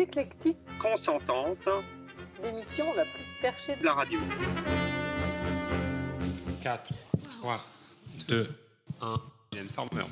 éclectique, consentante, l'émission la plus perchée de la radio. 4, 3, 2, 1, Jen Farmer.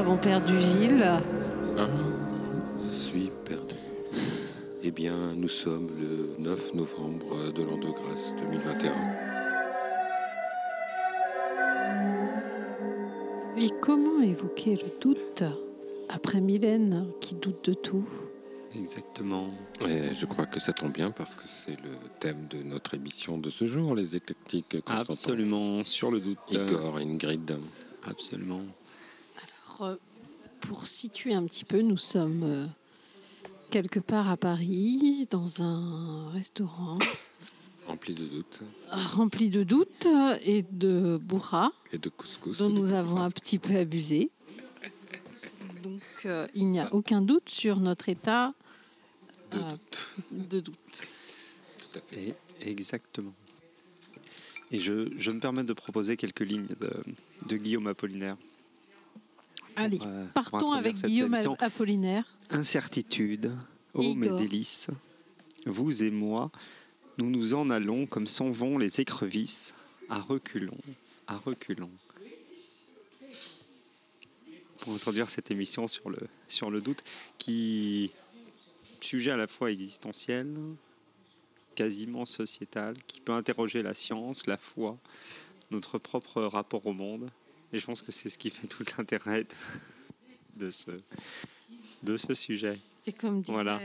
avons perdu Gilles. Ah, je suis perdu. Eh bien, nous sommes le 9 novembre de l'an de grâce 2021. Et comment évoquer le doute après Mylène qui doute de tout? Exactement. Je crois que ça tombe bien parce que c'est le thème de notre émission de ce jour, les éclectiques. Absolument, sur le doute. Igor Ingrid. Absolument. Alors, euh, pour situer un petit peu, nous sommes euh, quelque part à Paris, dans un restaurant Rempli de doutes rempli de doutes et de bourras et de couscous. dont nous avons un petit peu abusé. Donc, euh, il n'y a aucun doute sur notre état De euh, de doute. Tout à fait. Et- exactement. Et je, je me permets de proposer quelques lignes de, de Guillaume Apollinaire. Allez, euh, partons avec Guillaume. Apollinaire. Incertitude, ô mes Igor. délices, vous et moi, nous nous en allons comme s'en vont les écrevisses, à reculons, à reculons. Pour introduire cette émission sur le, sur le doute, qui sujet à la fois existentiel, quasiment sociétal, qui peut interroger la science, la foi, notre propre rapport au monde. Et je pense que c'est ce qui fait tout l'intérêt de, ce, de ce sujet. Et comme dirait Voilà.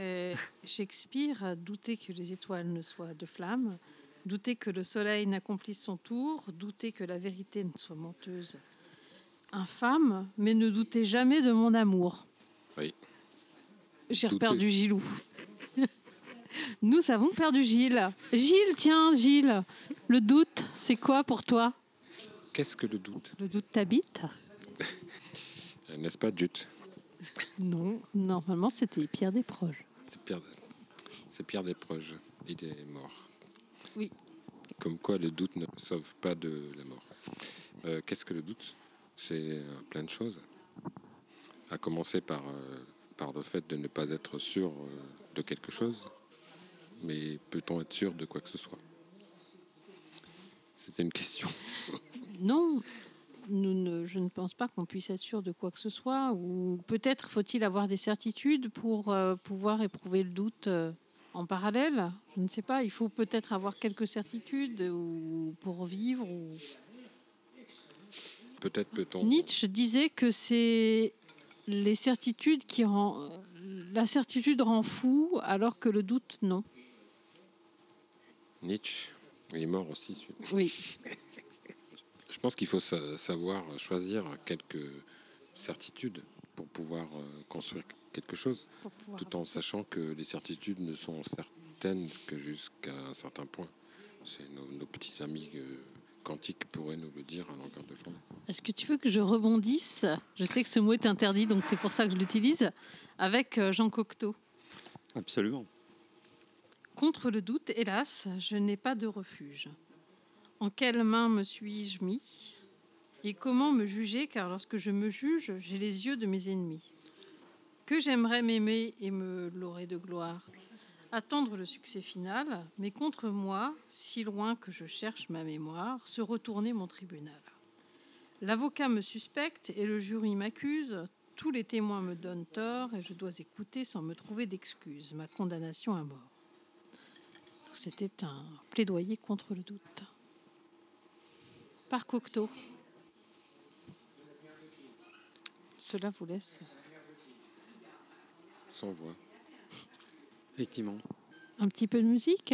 Shakespeare, douter que les étoiles ne soient de flammes, douter que le soleil n'accomplisse son tour, douter que la vérité ne soit menteuse. Infâme, mais ne doutez jamais de mon amour. Oui. J'ai Doutez. perdu Gilou. Nous avons perdu Gilles. Gilles, tiens, Gilles, le doute, c'est quoi pour toi? Qu'est-ce que le doute Le doute t'habite Euh, N'est-ce pas, Jut Non, normalement c'était Pierre Desproges. C'est Pierre, c'est Pierre Desproges. Il est mort. Oui. Comme quoi, le doute ne sauve pas de la mort. Euh, Qu'est-ce que le doute? C'est euh, plein de choses. À commencer par, euh, par le fait de ne pas être sûr de quelque chose. Mais peut-on être sûr de quoi que ce soit? C'était une question. Non, nous ne- je ne pense pas qu'on puisse être sûr de quoi que ce soit. Ou peut-être faut-il avoir des certitudes pour euh, pouvoir éprouver le doute euh, en parallèle. Je ne sais pas. Il faut peut-être avoir quelques certitudes ou pour vivre. ou- Peut-être peut-on. Nietzsche disait que c'est les certitudes qui rend la certitude rend fou, alors que le doute non. Nietzsche, il est mort aussi. Oui. Je pense qu'il faut sa- savoir choisir quelques certitudes pour pouvoir euh, construire quelque chose, tout en sachant que les certitudes ne sont certaines que jusqu'à un certain point. C'est nos, nos petits amis euh, quantiques pourraient nous le dire à longueur de journée. Est-ce que tu veux que je rebondisse? Je sais que ce mot est interdit, donc c'est pour ça que je l'utilise, avec euh, Jean Cocteau. Absolument. Contre le doute, hélas, je n'ai pas de refuge. En quelle main me suis-je mis Et comment me juger Car lorsque je me juge, j'ai les yeux de mes ennemis. Que j'aimerais m'aimer et me laurer de gloire, attendre le succès final, mais contre moi, si loin que je cherche ma mémoire, se retourner mon tribunal. L'avocat me suspecte et le jury m'accuse, tous les témoins me donnent tort et je dois écouter sans me trouver d'excuses ma condamnation à mort. C'était un plaidoyer contre le doute. Par Cocteau. Cela vous laisse Sans voix. Effectivement, un petit peu de musique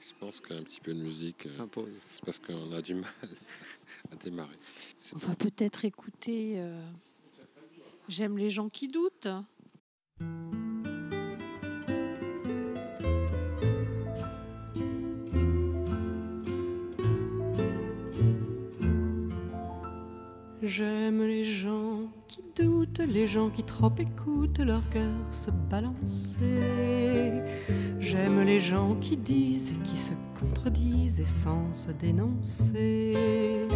Je pense qu'un petit peu de musique, euh, s'impose. c'est parce qu'on a du mal à démarrer. On va peut-être écouter euh, J'aime les gens qui doutent. J'aime les gens qui doutent, les gens qui trop écoutent leur cœur se balancer. J'aime les gens qui disent et qui se contredisent et sans se dénoncer.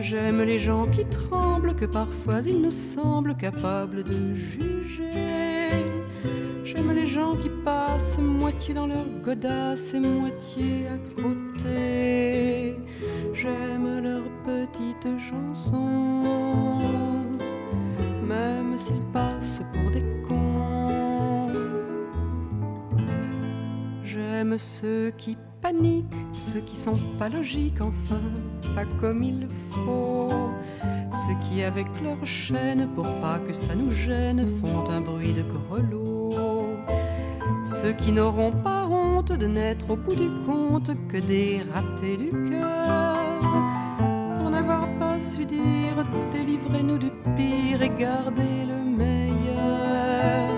J'aime les gens qui tremblent, que parfois ils nous semblent capables de juger. J'aime les gens qui passent moitié dans leur godasse et moitié à côté. J'aime leurs petites chansons, même s'ils passent pour des cons. J'aime ceux qui paniquent, ceux qui sont pas logiques, enfin, pas comme il faut. Ceux qui, avec leur chaîne, pour pas que ça nous gêne, font un bruit de grelot. Ceux qui n'auront pas honte de n'être au bout du compte que des ratés du cœur. Pour n'avoir pas su dire, délivrez-nous du pire et gardez le meilleur.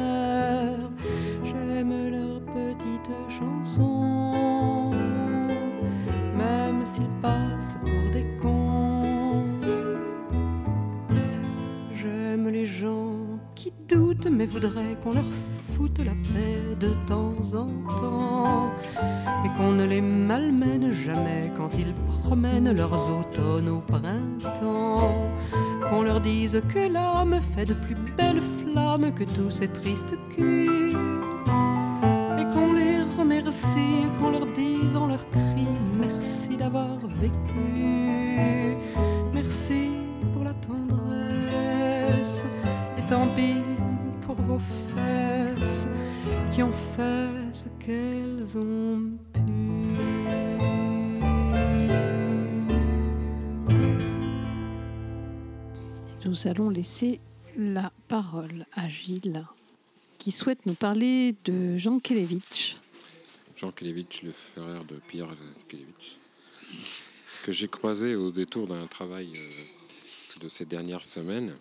S'ils passent pour des cons. J'aime les gens qui doutent mais voudraient qu'on leur foute la paix de temps en temps et qu'on ne les malmène jamais quand ils promènent leurs automnes au printemps. Qu'on leur dise que l'âme fait de plus belles flammes que tous ces tristes culs et qu'on les remercie, qu'on leur dise en leur cri vécu, merci pour la tendresse, et tant pis pour vos fesses qui ont fait ce qu'elles ont pu. Nous allons laisser la parole à Gilles, qui souhaite nous parler de Jean Kelevitch. Jean Kelevitch, le frère de Pierre Kelevitch, que j'ai croisé au détour d'un travail euh, de ces dernières semaines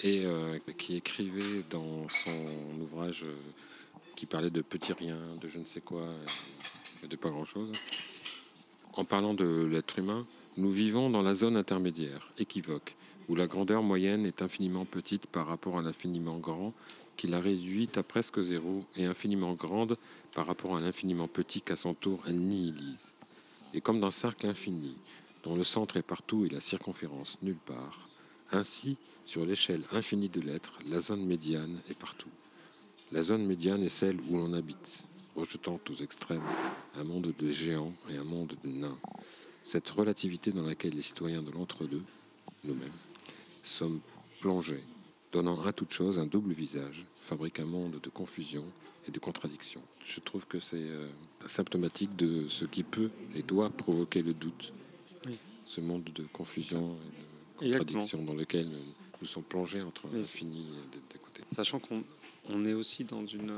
et euh, qui écrivait dans son ouvrage euh, qui parlait de petits riens, de je ne sais quoi, de pas grand-chose. En parlant de l'être humain, nous vivons dans la zone intermédiaire, équivoque, où la grandeur moyenne est infiniment petite par rapport à l'infiniment grand, qui la réduit à presque zéro, et infiniment grande par rapport à l'infiniment petit qu'à son tour elle nihilise. Et comme dans cercle infini, dont le centre est partout et la circonférence nulle part, ainsi, sur l'échelle infinie de l'être, la zone médiane est partout. La zone médiane est celle où l'on habite, rejetant aux extrêmes un monde de géants et un monde de nains. Cette relativité dans laquelle les citoyens de l'entre-deux, nous-mêmes, sommes plongés, donnant à toute chose un double visage, fabrique un monde de confusion et de contradiction. Je trouve que c'est euh, symptomatique de ce qui peut et doit provoquer le doute. Ce monde de confusion et de Exactement. contradiction dans lequel nous, nous sommes plongés entre l'infini et des- des côtés. Sachant qu'on on est aussi dans une,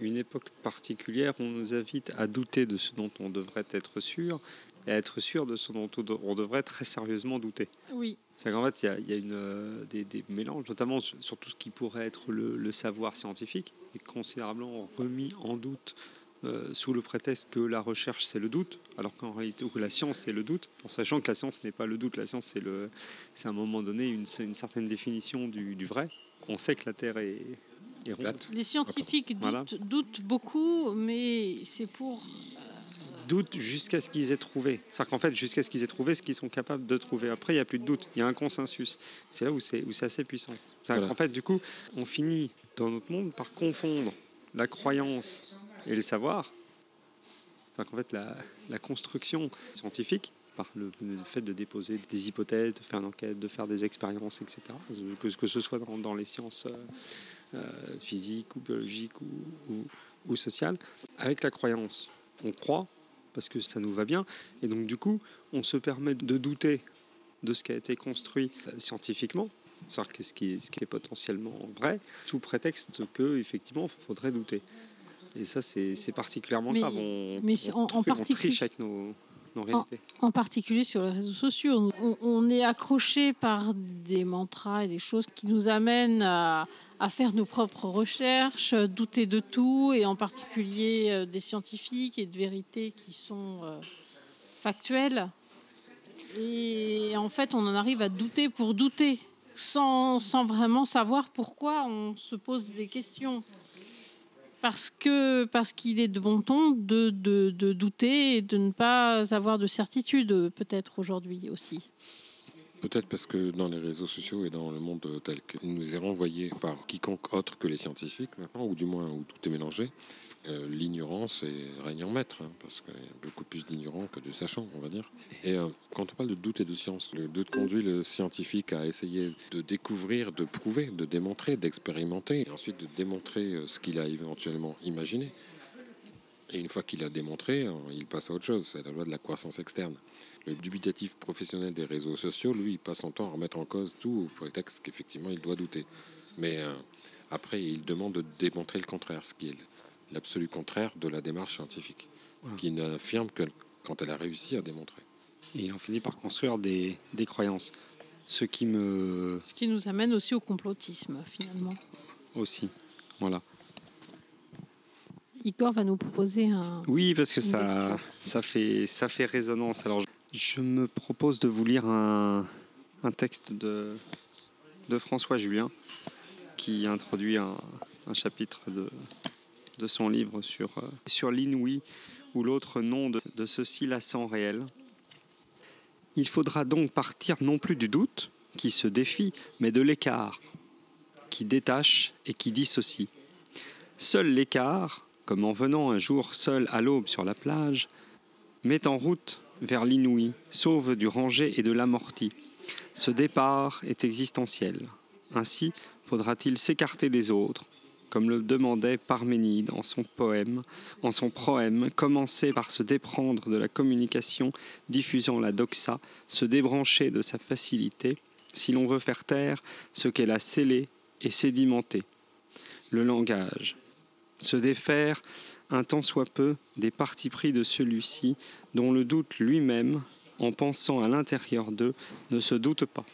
une époque particulière où on nous invite à douter de ce dont on devrait être sûr et à être sûr de ce dont on de- on devrait très sérieusement douter. Oui, C'est qu'en fait, il y a, il y a une, des, des mélanges, notamment sur, sur tout ce qui pourrait être le, le savoir scientifique, est considérablement remis en doute euh, sous le prétexte que la recherche c'est le doute, alors qu'en réalité, ou que la science c'est le doute, en sachant que la science n'est pas le doute, la science c'est le, c'est à un moment donné une, certaine définition du, du vrai. On sait que la Terre est, est ronde. Les scientifiques doutent, Voilà. doutent beaucoup, mais c'est pour... doute jusqu'à ce qu'ils aient trouvé. C'est-à-dire qu'en fait, jusqu'à ce qu'ils aient trouvé ce qu'ils sont capables de trouver. Après, il n'y a plus de doute, il y a un consensus. C'est là où c'est, où c'est assez puissant. C'est-à-dire Voilà. qu'en fait, du coup, on finit dans notre monde par confondre la croyance et le savoir. C'est-à-dire qu'en fait, la, construction scientifique, par le, fait de déposer des hypothèses, de faire une enquête, de faire des expériences, etc., que, que ce soit dans, les sciences euh, euh, physiques ou biologiques ou, ou, sociales, avec la croyance, on croit parce que ça nous va bien. Et donc, du coup, on se permet de douter de ce qui a été construit euh, scientifiquement, c'est-à-dire qu'est-ce qui, est, ce qui est potentiellement vrai, sous prétexte que effectivement, il faudrait douter. Et ça, c'est particulièrement Mais- grave. On, mais on, en- en on particulier- triche avec nos, nos réalités. en particulier sur les réseaux sociaux. On, on est accroché par des mantras et des choses qui nous amènent à, à faire nos propres recherches, douter de tout, et en particulier euh, des scientifiques et de vérités qui sont euh, factuelles. Et en fait, on en arrive à douter pour douter. sans, sans vraiment savoir pourquoi on se pose des questions. Parce que parce qu'il est de bon ton de, douter et de ne pas avoir de certitude, peut-être aujourd'hui aussi. Peut-être parce que dans les réseaux sociaux et dans le monde tel qu'il nous est renvoyé par quiconque autre que les scientifiques maintenant, ou du moins où tout est mélangé, euh, l'ignorance est en maître, hein, parce qu'il y a beaucoup plus d'ignorants que de sachants, on va dire. Et euh, quand on parle de doute et de science, le doute conduit le scientifique à essayer de découvrir, de prouver, de démontrer, d'expérimenter, et ensuite de démontrer euh, ce qu'il a éventuellement imaginé. Et une fois qu'il a démontré, il passe à autre chose, c'est la loi de la croissance externe. Le dubitatif professionnel des réseaux sociaux, lui, il passe son temps à remettre en cause tout au prétexte qu'effectivement il doit douter. Mais après, il demande de démontrer le contraire, ce qui est l'absolu contraire de la démarche scientifique, qui n'affirme que quand elle a réussi à démontrer. Et on finit par construire des, des croyances. Ce qui me. Ce qui nous amène aussi au complotisme, finalement. Aussi, voilà. Igor va nous proposer un. Oui, parce que ça, ça, fait, ça fait résonance. Alors, je me propose de vous lire un, un texte de, de François Julien qui introduit un, un chapitre de, de son livre sur, euh, sur l'inouï ou l'autre nom de, de ceci lassant réel. Il faudra donc partir non plus du doute, qui se défie, mais de l'écart, qui détache et qui dissocie. Seul l'écart, comme en venant un jour seul à l'aube sur la plage, met en route vers l'inouï, sauve du rangé et de l'amorti. Ce départ est existentiel. Ainsi faudra-t-il s'écarter des autres, comme le demandait Parménide en son poème, proème, commencer par se déprendre de la communication diffusant la doxa, se débrancher de sa facilité, si l'on veut faire taire ce qu'elle a scellé et sédimenté. Le langage. Se défaire un tant soit peu des partis pris de celui-ci, dont le doute lui-même, en pensant à l'intérieur d'eux, ne se doute pas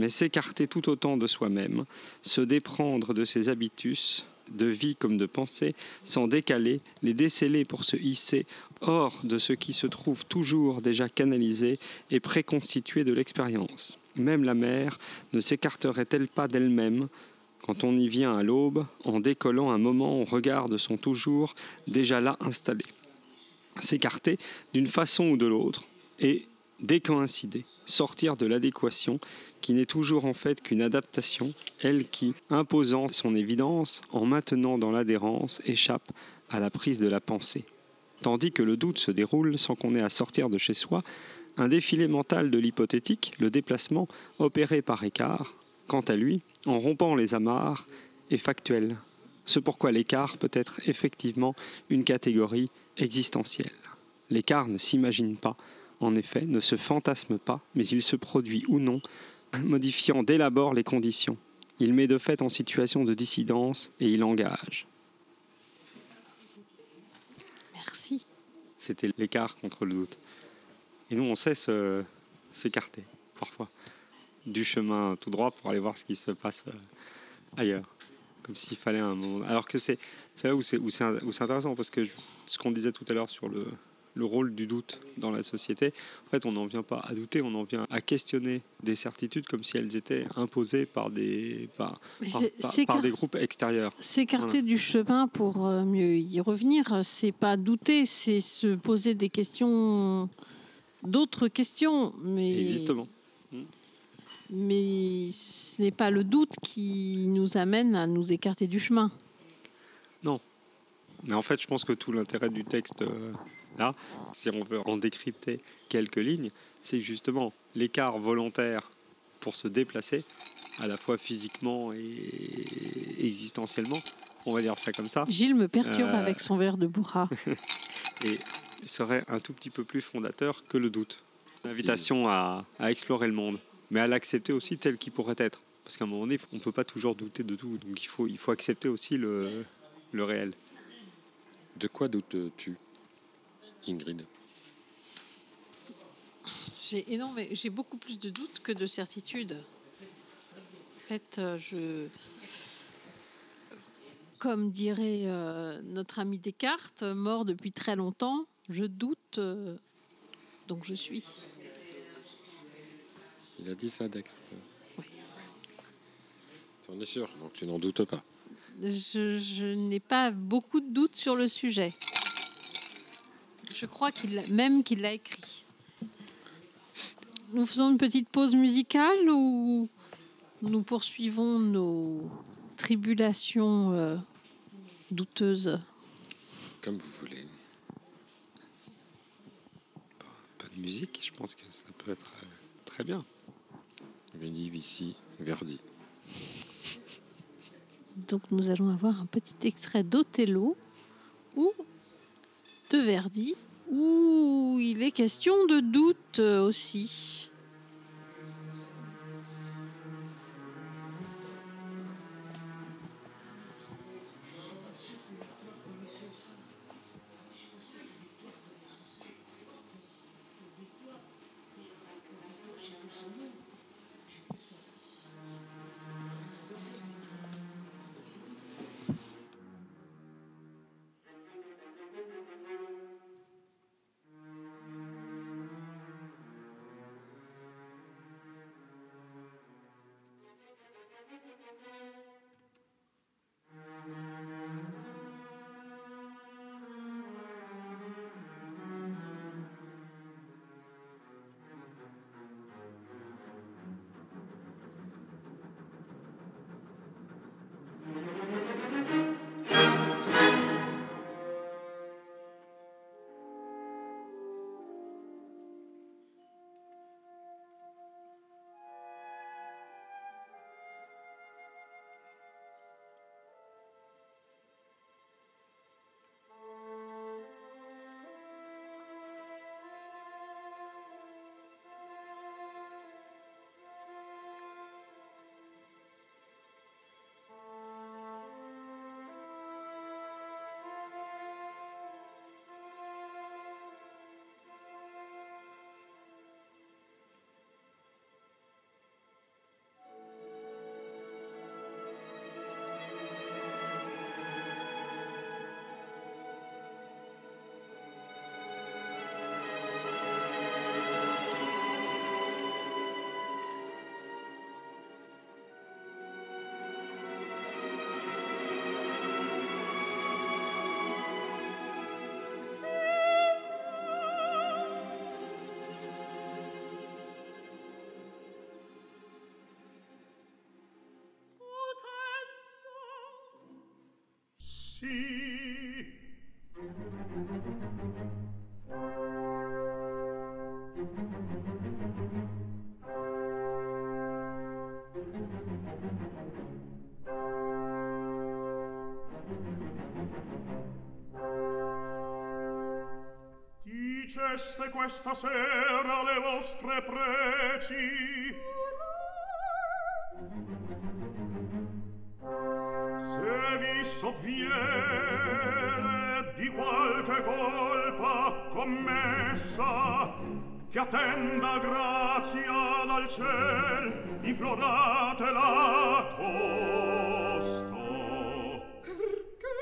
mais s'écarter tout autant de soi-même, se déprendre de ses habitus, de vie comme de pensée, s'en décaler, les déceler pour se hisser hors de ce qui se trouve toujours déjà canalisé et préconstitué de l'expérience. Même la mer ne s'écarterait-elle pas d'elle-même quand on y vient à l'aube, en décollant un moment au regard de son toujours déjà là installé? S'écarter d'une façon ou de l'autre, et décoïncider, sortir de l'adéquation qui n'est toujours en fait qu'une adaptation, elle qui, imposant son évidence en maintenant dans l'adhérence, échappe à la prise de la pensée. Tandis que le doute se déroule sans qu'on ait à sortir de chez soi, un défilé mental de l'hypothétique, le déplacement, opéré par écart, quant à lui, en rompant les amarres, est factuel. Ce pourquoi l'écart peut être effectivement une catégorie existentielle. L'écart ne s'imagine pas, en effet, ne se fantasme pas, mais il se produit ou non, modifiant dès l'abord les conditions. Il met de fait en situation de dissidence et il engage. Merci. C'était l'écart contre le doute. Et nous, on sait s'écarter, parfois, du chemin tout droit pour aller voir ce qui se passe euh, ailleurs. Comme s'il fallait un moment. Alors que c'est là où c'est intéressant, parce que ce qu'on disait tout à l'heure sur le, le rôle du doute dans la société. En fait, on n'en vient pas à douter, on en vient à questionner des certitudes comme si elles étaient imposées par des, par, par, des groupes extérieurs. S'écarter du chemin pour euh, mieux y revenir, c'est pas douter, c'est se poser des questions, d'autres questions. Mais... Exactement. Mais ce n'est pas le doute qui nous amène à nous écarter du chemin. Non. Mais en fait, je pense que tout l'intérêt du texte euh, là, si on veut en décrypter quelques lignes, c'est justement l'écart volontaire pour se déplacer, à la fois physiquement et existentiellement, on va dire ça comme ça. Gilles me perturbe euh, avec son verre de bourra. et serait un tout petit peu plus fondateur que le doute. L'invitation à, explorer le monde, mais à l'accepter aussi tel qu'il pourrait être. Parce qu'à un moment donné, on ne peut pas toujours douter de tout, donc il faut, il faut accepter aussi le, le réel. De quoi doutes-tu? Ingrid J'ai j'ai beaucoup plus de doutes que de certitudes. En fait, euh, comme dirait euh, notre ami Descartes, euh, mort depuis très longtemps, je doute, donc je suis. Il a dit ça, Descartes. Oui. Tu en es sûr, donc tu n'en doutes pas. Je, je n'ai pas beaucoup de doutes sur le sujet. Je crois qu'il même qu'il l'a écrit. Nous faisons une petite pause musicale ou nous poursuivons nos tribulations euh, douteuses? Comme vous voulez. Pas de musique, je pense que ça peut être euh, très bien. Venive ici, Verdi. Donc nous allons avoir un petit extrait d'Othello ou de Verdi où il est question de doute euh, aussi. sì. Diceste questa sera le vostre preci? splenda grazia dal ciel implorate la costo perché?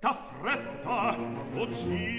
T'affretta o ci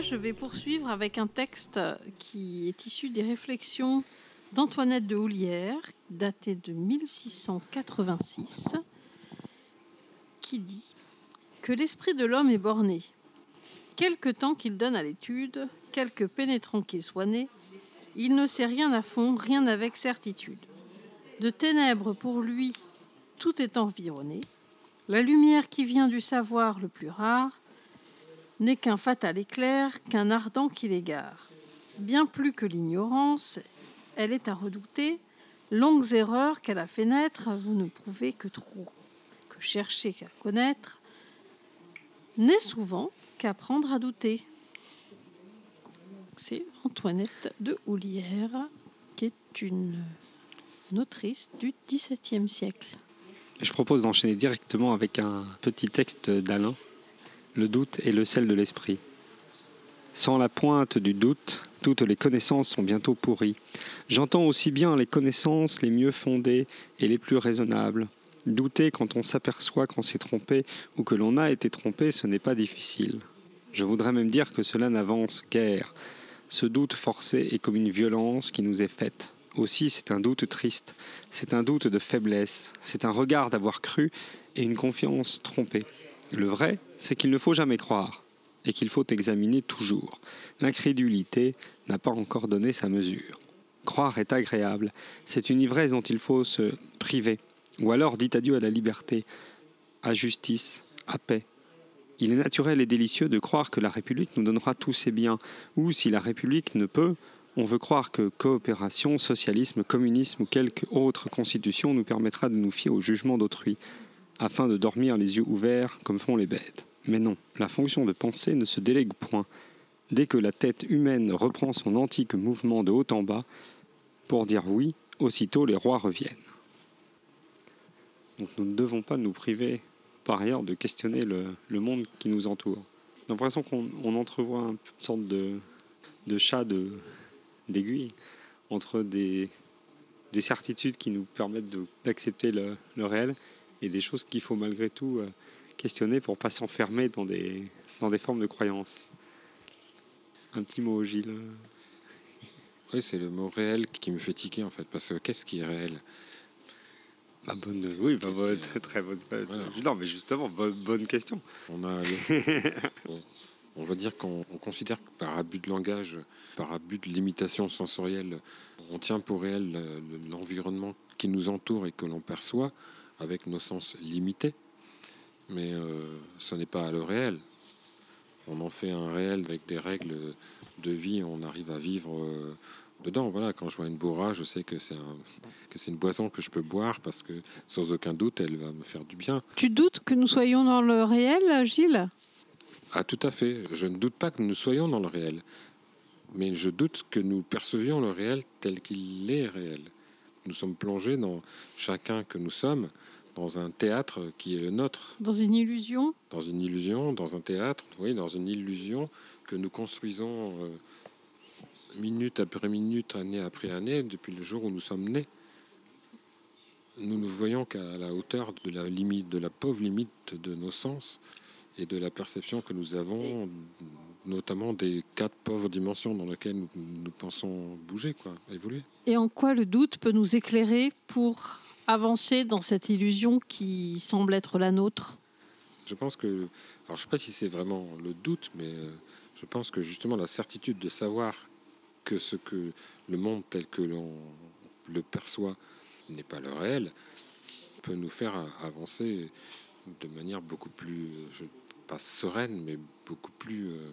je vais poursuivre avec un texte qui est issu des réflexions d'Antoinette de Houlières, daté de 1686, qui dit que l'esprit de l'homme est borné. Quelque temps qu'il donne à l'étude, quelque pénétrant qu'il soit né, il ne sait rien à fond, rien avec certitude. De ténèbres pour lui, tout est environné. La lumière qui vient du savoir le plus rare n'est qu'un fatal éclair, qu'un ardent qui l'égare. Bien plus que l'ignorance, elle est à redouter. Longues erreurs qu'elle a fait naître, vous ne prouvez que trop. Que chercher qu'à connaître n'est souvent qu'apprendre à douter. C'est Antoinette de Houlières, qui est une, une autrice du XVIIe siècle. Je propose d'enchaîner directement avec un petit texte d'Alain. Le doute est le sel de l'esprit. Sans la pointe du doute, toutes les connaissances sont bientôt pourries. J'entends aussi bien les connaissances les mieux fondées et les plus raisonnables. Douter quand on s'aperçoit qu'on s'est trompé ou que l'on a été trompé, ce n'est pas difficile. Je voudrais même dire que cela n'avance guère. Ce doute forcé est comme une violence qui nous est faite. Aussi, c'est un doute triste, c'est un doute de faiblesse, c'est un regard d'avoir cru et une confiance trompée. Le vrai, c'est qu'il ne faut jamais croire et qu'il faut examiner toujours. L'incrédulité n'a pas encore donné sa mesure. Croire est agréable, c'est une ivresse dont il faut se priver, ou alors dit adieu à la liberté, à justice, à paix. Il est naturel et délicieux de croire que la République nous donnera tous ses biens, ou si la République ne peut, on veut croire que coopération, socialisme, communisme ou quelque autre constitution nous permettra de nous fier au jugement d'autrui, afin de dormir les yeux ouverts comme font les bêtes. Mais non, la fonction de penser ne se délègue point. Dès que la tête humaine reprend son antique mouvement de haut en bas, pour dire oui, aussitôt les rois reviennent. Donc nous ne devons pas nous priver par ailleurs de questionner le, monde qui nous entoure. J'ai l'impression qu'on on entrevoit une sorte de, de chat d'aiguille entre des, des certitudes qui nous permettent d'accepter le réel et des choses qu'il faut malgré tout euh, questionner pour pas s'enfermer dans des, dans des formes de croyances. Un petit mot, Gilles. Oui, c'est le mot réel qui me fait tiquer en fait, parce que qu'est-ce qui est réel? Bah, bonne, oui, bah, bonne- très bonne. Voilà. Non, mais justement, bonne, bonne question. On a, on- on va dire qu'on on considère que par abus de langage, par abus de limitation sensorielle, on tient pour réel le- l'environnement qui nous entoure et que l'on perçoit avec nos sens limités. Mais euh, ce n'est pas le réel. On en fait un réel avec des règles de vie. On arrive à vivre euh, dedans. Voilà, quand je vois une bourra, je sais que c'est un, que c'est une boisson que je peux boire parce que sans aucun doute, elle va me faire du bien. Tu doutes que nous soyons dans le réel, Gilles? Ah, tout à fait. Je ne doute pas que nous soyons dans le réel. Mais je doute que nous percevions le réel tel qu'il est réel. Nous sommes plongés dans chacun que nous sommes, dans un théâtre qui est le nôtre, Dans une illusion? Dans une illusion, dans un théâtre, vous voyez, dans une illusion que nous construisons euh, minute après minute, année après année, depuis le jour où nous sommes nés. Nous ne voyons qu'à la hauteur de la limite, de la pauvre limite de nos sens et de la perception que nous avons, notamment des quatre pauvres dimensions dans lesquelles nous, nous pensons bouger, quoi, évoluer. Et en quoi le doute peut nous éclairer pour avancer dans cette illusion qui semble être la nôtre? Je pense que, alors je sais pas si c'est vraiment le doute, mais euh, je pense que justement la certitude de savoir que ce que le monde tel que l'on le perçoit n'est pas le réel peut nous faire a- avancer de manière beaucoup plus, euh, je, pas sereine, mais beaucoup plus euh,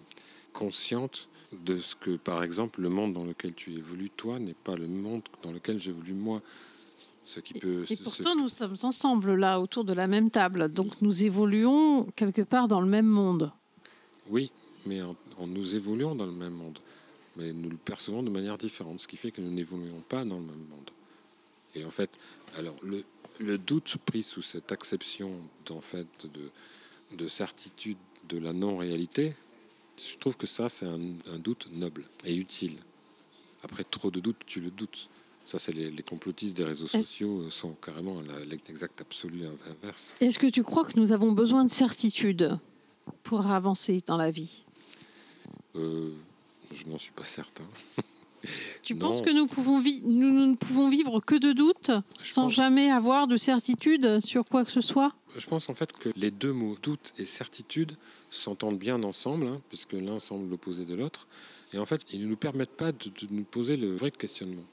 consciente de ce que, par exemple, le monde dans lequel tu évolues, toi, n'est pas le monde dans lequel j'évolue moi. Ce qui peut, Et ce- pourtant, nous sommes ensemble là, autour de la même table. Donc nous évoluons quelque part dans le même monde. Oui, mais en, en nous évoluons dans le même monde. Mais nous le percevons de manière différente, ce qui fait que nous n'évoluons pas dans le même monde. Et en fait, alors le, le doute pris sous cette acception d'en fait de, de certitude de la non-réalité, je trouve que ça c'est un, un doute noble et utile. Après trop de doutes, tu le doutes. Ça, c'est les, les complotistes des réseaux sociaux euh, sont carrément l'exact absolu inverse. Est-ce que tu crois que nous avons besoin de certitude pour avancer dans la vie? Euh, je n'en suis pas certain. Tu Non. penses que nous, pouvons vi- nous, nous ne pouvons vivre que de doutes sans pense- jamais avoir de certitude sur quoi que ce soit? Je pense en fait que les deux mots doute et certitude s'entendent bien ensemble, hein, puisque l'un semble l'opposé de l'autre. Et en fait, ils ne nous permettent pas de, de nous poser le vrai questionnement.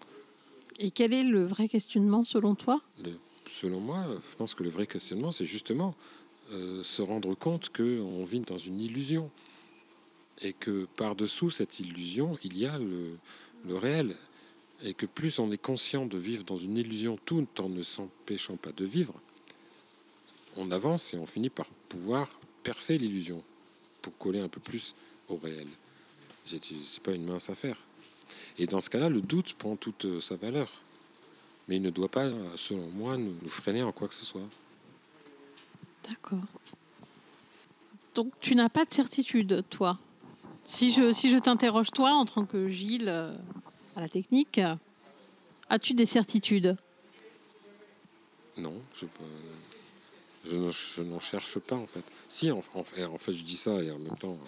Et quel est le vrai questionnement selon toi? Le- selon moi, je pense que le vrai questionnement, c'est justement euh, se rendre compte qu'on vit dans une illusion. Et que par-dessous cette illusion, il y a le, le réel. Et que plus on est conscient de vivre dans une illusion tout en ne s'empêchant pas de vivre, on avance et on finit par pouvoir percer l'illusion pour coller un peu plus au réel. C'est pas une mince affaire. Et dans ce cas-là, le doute prend toute euh, sa valeur. Mais il ne doit pas, selon moi, nous freiner en quoi que ce soit. D'accord. Donc tu n'as pas de certitude, toi? Si je, si je t'interroge, toi, en tant que Gilles, euh, à la technique, as-tu des certitudes? Non, je, je, je n'en cherche pas en fait. Si, en, en fait, je dis ça et en même temps,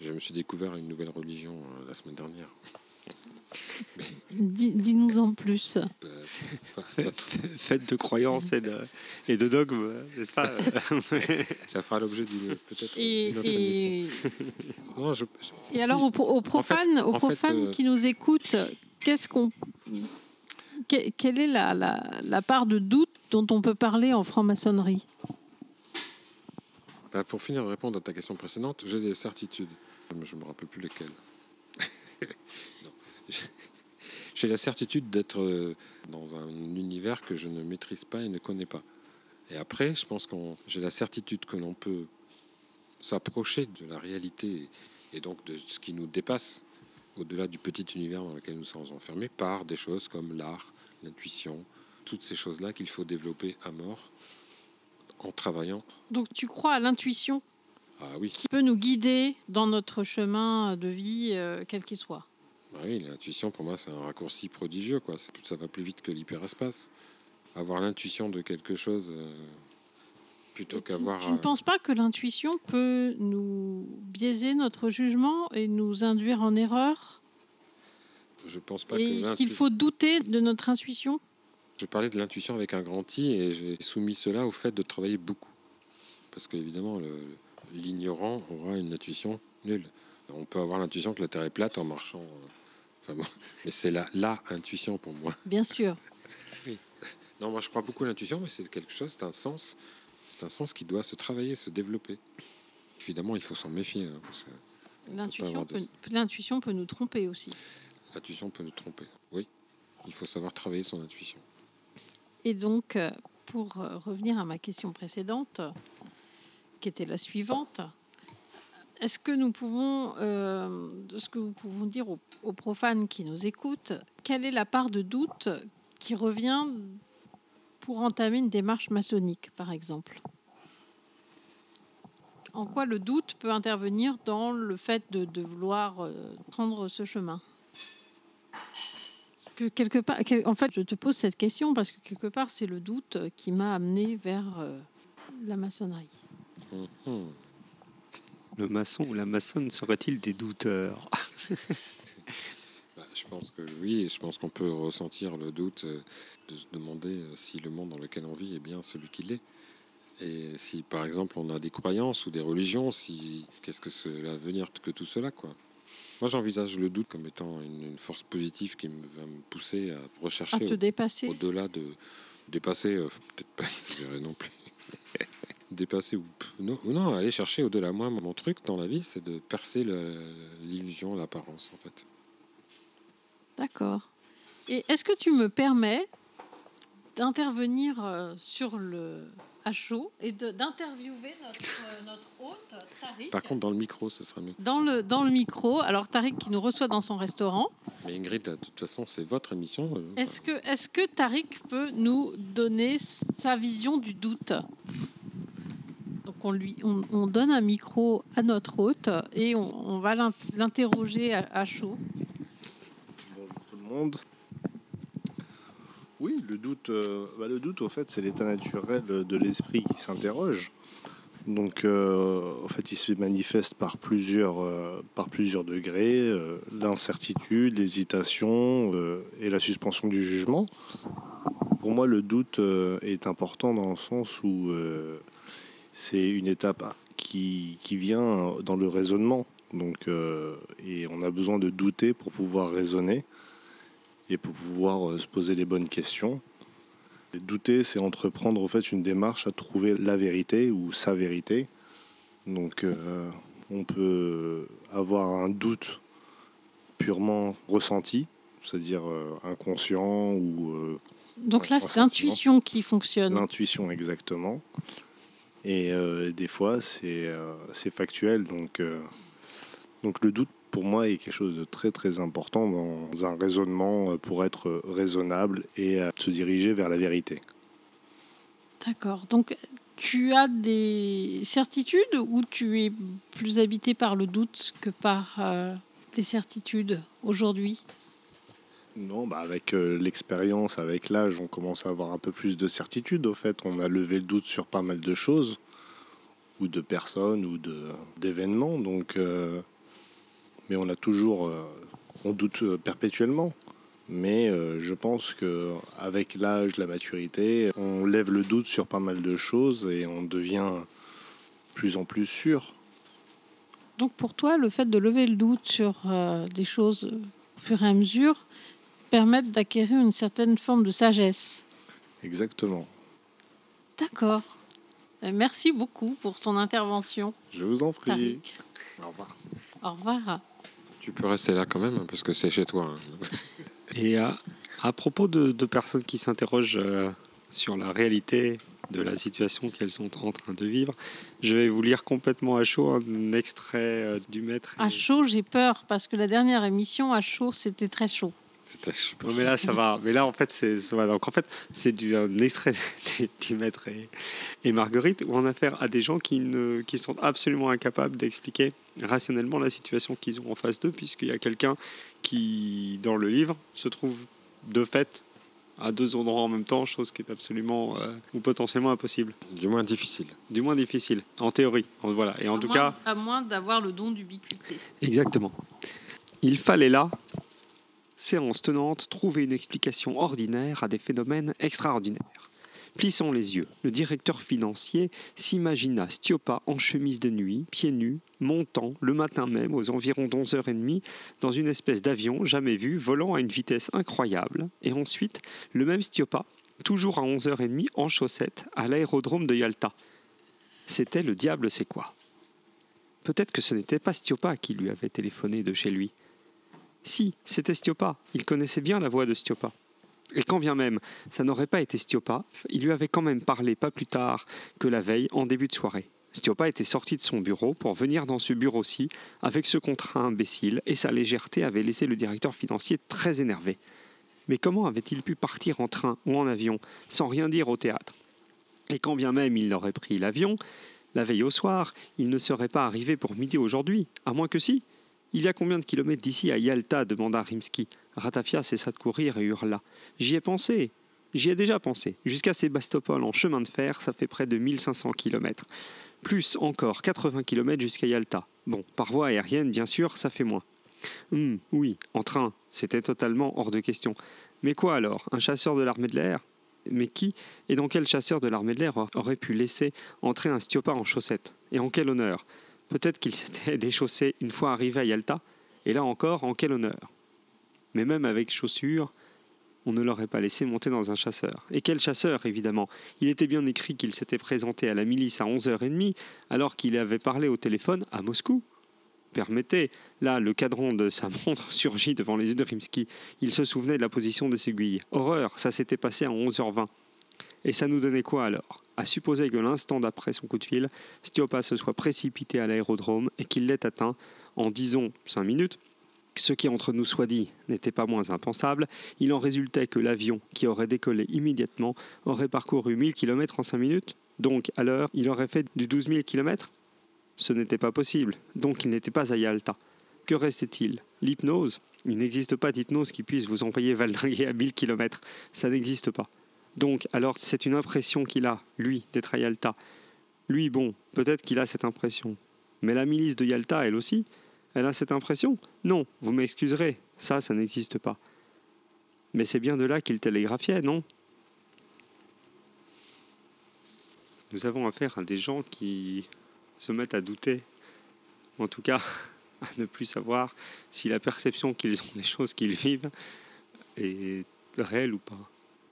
je me suis découvert une nouvelle religion euh, la semaine dernière. Dis- Dis-nous en plus. Euh. Fête de croyances et de, et de dogmes, n'est-ce pas ça fera l'objet d'une peut-être Et, une autre émission. et, Non, je- je- et alors, aux, pro- aux profanes, aux en fait, profanes euh, qui nous écoutent, qu'est-ce qu'on. que- quelle est la, la, la part de doute dont on peut parler en franc-maçonnerie? Bah, pour finir de répondre à ta question précédente, j'ai des certitudes. Je ne me rappelle plus lesquelles. J'ai la certitude d'être euh, dans un univers que je ne maîtrise pas et ne connais pas. Et après, je pense que j'ai la certitude que l'on peut s'approcher de la réalité et donc de ce qui nous dépasse au-delà du petit univers dans lequel nous sommes enfermés par des choses comme l'art, l'intuition, toutes ces choses-là qu'il faut développer à mort en travaillant. Donc tu crois à l'intuition Ah oui, qui peut nous guider dans notre chemin de vie, euh, quel qu'il soit? Oui, l'intuition pour moi c'est un raccourci prodigieux quoi. Ça va plus vite que l'hyperespace. Avoir l'intuition de quelque chose euh, plutôt qu'avoir. Tu ne euh, penses pas que l'intuition peut nous biaiser notre jugement et nous induire en erreur? Je pense pas et que qu'il faut douter de notre intuition? Je parlais de l'intuition avec un grand I et j'ai soumis cela au fait de travailler beaucoup. Parce qu'évidemment, l'ignorant aura une intuition nulle. On peut avoir l'intuition que la Terre est plate en marchant. euh, enfin bon, mais c'est la, la intuition pour moi. Bien sûr. Non, moi je crois beaucoup à l'intuition, mais c'est quelque chose, c'est un sens. C'est un sens qui doit se travailler, se développer. Évidemment, il faut s'en méfier. hein, parce que L'intuition de- peut, l'intuition peut nous tromper aussi. l'intuition peut nous tromper. Oui, il faut savoir travailler son intuition. Et donc, euh, pour euh, revenir à ma question précédente, qui était la suivante, est-ce que nous pouvons, euh, ce que nous pouvons dire aux, profanes qui nous écoutent, quelle est la part de doute qui revient pour entamer une démarche maçonnique, par exemple? En quoi le doute peut intervenir dans le fait de, vouloir euh, prendre ce chemin? En fait, je te pose cette question parce que quelque part, c'est le doute qui m'a amené vers euh, la maçonnerie. Mhm. Le maçon ou la maçonne serait-il des douteurs? Bah, je pense que oui, et je pense qu'on peut ressentir le doute euh, de se demander euh, si le monde dans lequel on vit est bien celui qu'il est. Et si, par exemple, on a des croyances ou des religions, si qu'est-ce que c'est l'avenir que tout cela, quoi? Moi, j'envisage le doute comme étant une, une force positive qui me, va me pousser à À rechercher te dépasser. au- au-delà de dépasser, euh, peut-être pas exagérer non plus. Dépasser ou non, aller chercher au-delà. Moi, mon truc dans la vie, c'est de percer l'illusion, l'apparence, en fait. D'accord. Et est-ce que tu me permets d'intervenir euh, sur le HO et de- d'interviewer notre, euh, notre hôte, Tariq, Par contre, dans le micro, ce sera mieux. dans, le, dans le micro Alors, Tariq qui nous reçoit dans son restaurant. Mais Ingrid, de toute façon, c'est votre émission. euh, Est-ce que, est que Tariq peut nous donner sa vision du doute? Lui, on, on donne un micro à notre hôte et on, va l'in- l'interroger à, chaud. Bonjour tout le monde. Oui, le doute, euh, bah, le doute, au fait, c'est l'état naturel de l'esprit qui s'interroge. Donc, euh, en fait, il se manifeste par plusieurs, euh, par plusieurs degrés euh, l'incertitude, l'hésitation euh, et la suspension du jugement. Pour moi, le doute euh, est important dans le sens où euh, c'est une étape qui, qui vient dans le raisonnement. Donc, euh, et on a besoin de douter pour pouvoir raisonner et pour pouvoir euh, se poser les bonnes questions. Et douter, c'est entreprendre en fait une démarche à trouver la vérité ou sa vérité. Donc, euh, on peut avoir un doute purement ressenti, c'est-à-dire inconscient ou euh, Donc là, c'est l'intuition qui fonctionne. l'intuition exactement. Et euh, des fois, c'est euh, factuel. Donc, euh, donc le doute, pour moi, est quelque chose de très très important dans un raisonnement euh, pour être raisonnable et se diriger vers la vérité. D'accord. Donc, tu as des certitudes ou tu es plus habité par le doute que par des certitudes aujourd'hui? Non, bah avec euh, l'expérience, avec l'âge, on commence à avoir un peu plus de certitude. Au fait, on a levé le doute sur pas mal de choses, ou de personnes, ou de d'événements. Donc, euh, mais on a toujours, euh, on doute perpétuellement. Mais je pense que avec l'âge, la maturité, on lève le doute sur pas mal de choses et on devient plus en plus sûr. Donc, pour toi, le fait de lever le doute sur des choses au fur et à mesure permettent d'acquérir une certaine forme de sagesse. Exactement. D'accord. Euh, Merci beaucoup pour ton intervention, Je vous en prie. Tariq. Au revoir. Au revoir. Tu peux rester là quand même, parce que c'est chez toi. hein. Et à, à propos de, de personnes qui s'interrogent euh, sur la réalité de la situation qu'elles sont en train de vivre, je vais vous lire complètement à chaud un extrait euh, du maître. À chaud, j'ai peur parce que la dernière émission à chaud, c'était très chaud. C'était super. Ouais, mais là, ça va. Mais là, en fait, c'est va. donc en fait, c'est du un extrait maître et, et Marguerite où on a affaire à des gens qui ne qui sont absolument incapables d'expliquer rationnellement la situation qu'ils ont en face d'eux, puisqu'il y a quelqu'un qui, dans le livre, se trouve de fait à deux endroits en même temps, chose qui est absolument euh, ou potentiellement impossible, Du moins difficile. du moins difficile, en théorie. En- Voilà. Et en À tout moins- cas, à moins d'avoir le don d'ubiquité. Exactement. Il fallait là, séance tenante, trouver une explication ordinaire à des phénomènes extraordinaires. Plissant les yeux, le directeur financier s'imagina Stiopa en chemise de nuit, pieds nus, montant le matin même aux environs d'11h30 dans une espèce d'avion jamais vu, volant à une vitesse incroyable, et ensuite le même Stiopa, toujours à 11h30 en chaussettes, à l'aérodrome de Yalta. C'était le diable c'est quoi? Peut-être que ce n'était pas Stiopa qui lui avait téléphoné de chez lui. Si, c'était Stiopa. Il connaissait bien la voix de Stiopa. Et quand bien même ça n'aurait pas été Stiopa, il lui avait quand même parlé pas plus tard que la veille en début de soirée. Stiopa était sorti de son bureau pour venir dans ce bureau-ci avec ce contrat imbécile et sa légèreté avait laissé le directeur financier très énervé. Mais comment avait-il pu partir en train ou en avion sans rien dire au théâtre? Et quand bien même il aurait pris l'avion, la veille au soir, il ne serait pas arrivé pour midi aujourd'hui, à moins que si. Il y a combien de kilomètres d'ici à Yalta demanda Rimsky. Ratafia cessa de courir et hurla. J'y ai pensé. J'y ai déjà pensé. Jusqu'à Sébastopol en chemin de fer, ça fait près de 1500 kilomètres. Plus encore 80 kilomètres jusqu'à Yalta. Bon, par voie aérienne, bien sûr, ça fait moins. Hum, oui, en train, c'était totalement hors de question. Mais quoi alors? Un chasseur de l'armée de l'air? Mais qui? Et dans quel chasseur de l'armée de l'air aurait pu laisser entrer un stiopa en chaussettes? Et en quel honneur? Peut-être qu'il s'était déchaussé une fois arrivé à Yalta, et là encore, en quel honneur Mais même avec chaussures, on ne l'aurait pas laissé monter dans un chasseur. Et quel chasseur, évidemment Il était bien écrit qu'il s'était présenté à la milice à 11h30, alors qu'il avait parlé au téléphone à Moscou. Permettez, là, le cadran de sa montre surgit devant les yeux de Rimsky. Il se souvenait de la position de ses aiguilles. Horreur, ça s'était passé à 11h20. Et ça nous donnait quoi alors? À supposer que l'instant d'après son coup de fil, Stiopa se soit précipité à l'aérodrome et qu'il l'ait atteint en, disons, cinq minutes, ce qui entre nous soit dit n'était pas moins impensable, il en résultait que l'avion, qui aurait décollé immédiatement, aurait parcouru 1000 km en 5 minutes. Donc, à l'heure, il aurait fait du 12 000 km Ce n'était pas possible, donc il n'était pas à Yalta. Que restait-il? L'hypnose? Il n'existe pas d'hypnose qui puisse vous envoyer valdinguer à 1000 km. Ça n'existe pas. Donc, alors, c'est une impression qu'il a, lui, d'être à Yalta. Lui, bon, peut-être qu'il a cette impression. Mais la milice de Yalta, elle aussi, elle a cette impression Non, vous m'excuserez, ça, ça n'existe pas. Mais c'est bien de là qu'il télégraphiait, non? Nous avons affaire à des gens qui se mettent à douter, en tout cas à ne plus savoir si la perception qu'ils ont des choses qu'ils vivent est réelle ou pas.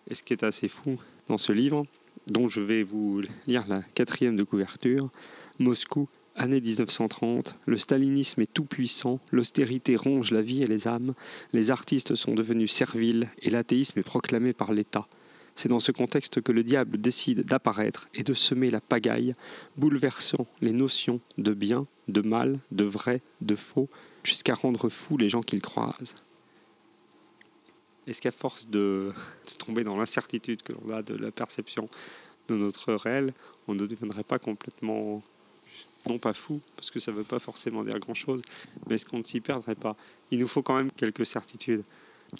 Et ce qui est assez fou dans ce livre, dont je vais vous lire la quatrième de couverture, Moscou, année 1930, le stalinisme est tout puissant, l'austérité ronge la vie et les âmes, les artistes sont devenus serviles et l'athéisme est proclamé par l'État. C'est dans ce contexte que le diable décide d'apparaître et de semer la pagaille, bouleversant les notions de bien, de mal, de vrai, de faux, jusqu'à rendre fous les gens qu'il croise. Est-ce qu'à force de, tomber dans l'incertitude que l'on a de la perception de notre réel, on ne deviendrait pas complètement, non pas fou, parce que ça ne veut pas forcément dire grand-chose, mais est-ce qu'on ne s'y perdrait pas? Il nous faut quand même quelques certitudes.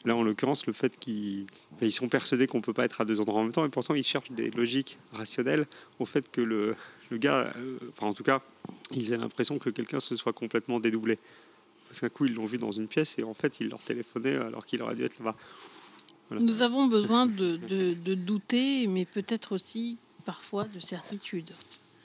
Là, en l'occurrence, le fait qu'ils ils sont persuadés qu'on ne peut pas être à deux endroits en même temps, et pourtant ils cherchent des logiques rationnelles au fait que le, le gars, euh, enfin en tout cas, ils aient l'impression que quelqu'un se soit complètement dédoublé. Parce qu'un coup, ils l'ont vu dans une pièce et en fait, il leur téléphonait alors qu'il aurait dû être là-bas. Voilà. Nous avons besoin de, de, de douter, mais peut-être aussi parfois de certitude.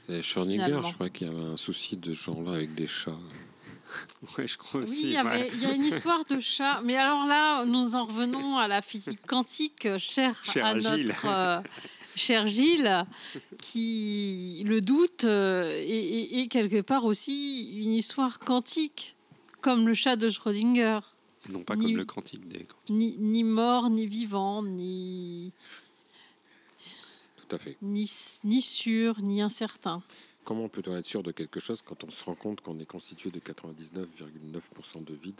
C'est Schrödinger, je crois qu'il y avait un souci de ce genre-là avec des chats. Ouais, je crois aussi. Oui, il y, avait, ouais. il y, a une histoire de chat. Mais alors là, nous en revenons à la physique quantique, chère Cher à Gilles. notre euh, cher Gilles, qui le doute euh, et, et- et quelque part aussi une histoire quantique, comme le chat de Schrödinger. Non pas Ni- comme le quantique des Ni, ni mort, ni vivant, ni, Tout à fait. ni, ni sûr, ni incertain. Comment peut-on être sûr de quelque chose quand on se rend compte qu'on est constitué de 99,9% de vide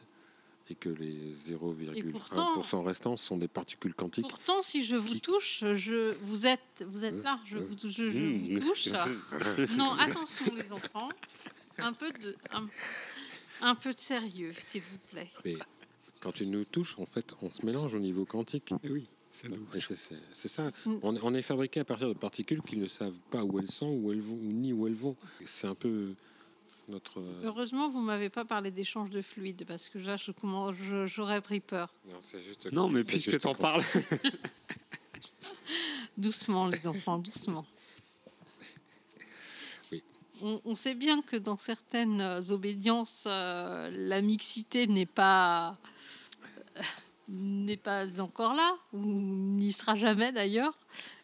et que les 0,1% pourtant- restants sont des particules quantiques Pourtant, si je vous Qui- touche, je, vous êtes, vous êtes là, je vous, je, je Mmh. vous touche. Non, attention les enfants, un peu de, un, un peu de sérieux, s'il vous plaît. Mais quand tu nous touches, en fait, on se mélange au niveau quantique. Eh oui, c'est nous. Et c'est- c'est c'est ça. Mm. On, on est fabriqué à partir de particules qui ne savent pas où elles sont, où elles vont, ni où elles vont. C'est un peu notre. euh, Heureusement, vous m'avez pas parlé d'échange de fluide parce que là, je, comment, je- j'aurais pris peur. Non, c'est juste. Non, mais puisque t'en parles, Doucement, les enfants, doucement. On, on sait bien que dans certaines obédiences, euh, la mixité n'est pas euh, n'est pas encore là, ou n'y sera jamais d'ailleurs.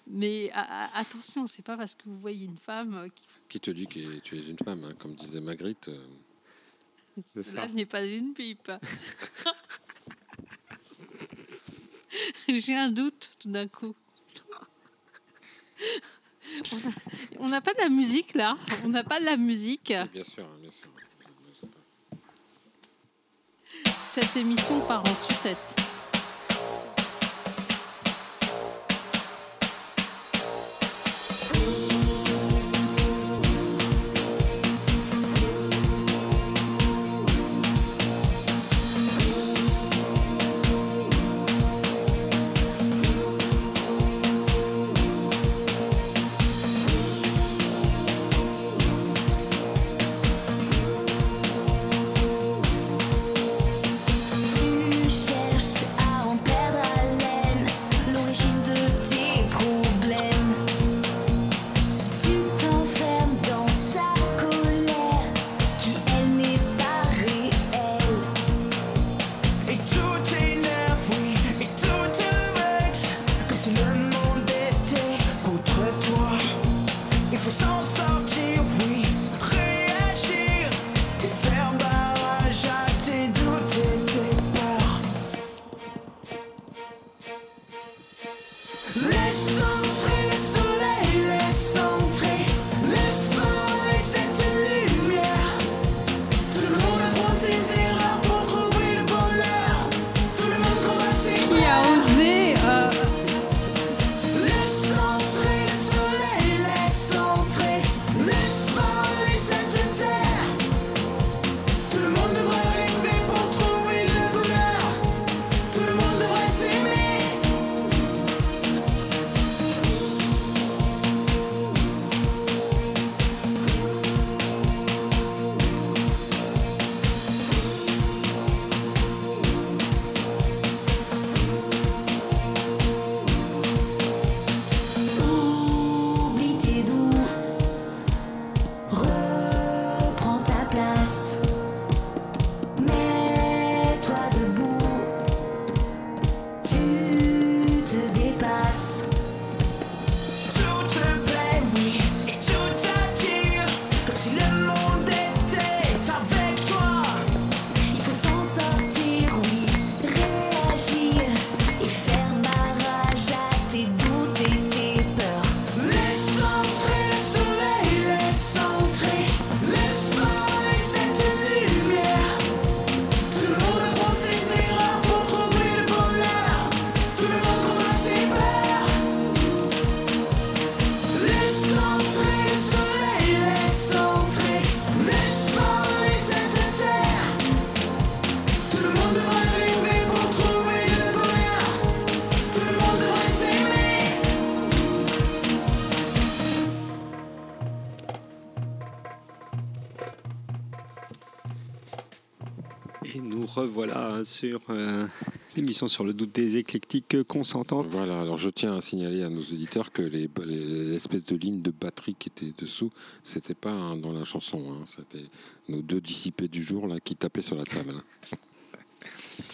Mais a- a- attention, c'est pas parce que vous voyez une femme euh, Qui te dit que tu es une femme, hein, comme disait Magritte. euh, cela n'est pas une pipe. J'ai un doute tout d'un coup. On n'a pas de la musique là. On n'a pas de la musique. bien sûr, bien sûr. Cette émission part en sucette. Revoilà sur euh, l'émission sur le doute des éclectiques consentantes. Voilà, alors je tiens à signaler à nos auditeurs que les- les- l'espèce de ligne de batterie qui était dessous, c'était pas hein, dans la chanson, hein, c'était nos deux dissipés du jour là qui tapaient sur la table. hein.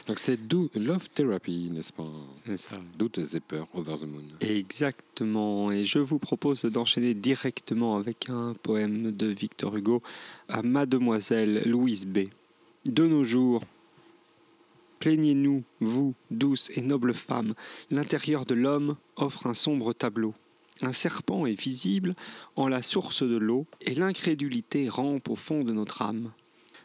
Donc c'est Love Therapy, n'est-ce pas? C'est ça. Doute Zepper, Over the Moon. Exactement. Et je vous propose d'enchaîner directement avec un poème de Victor Hugo à Mademoiselle Louise B. De nos jours, plaignez-nous, vous, douce et noble femme, l'intérieur de l'homme offre un sombre tableau. Un serpent est visible en la source de l'eau et l'incrédulité rampe au fond de notre âme.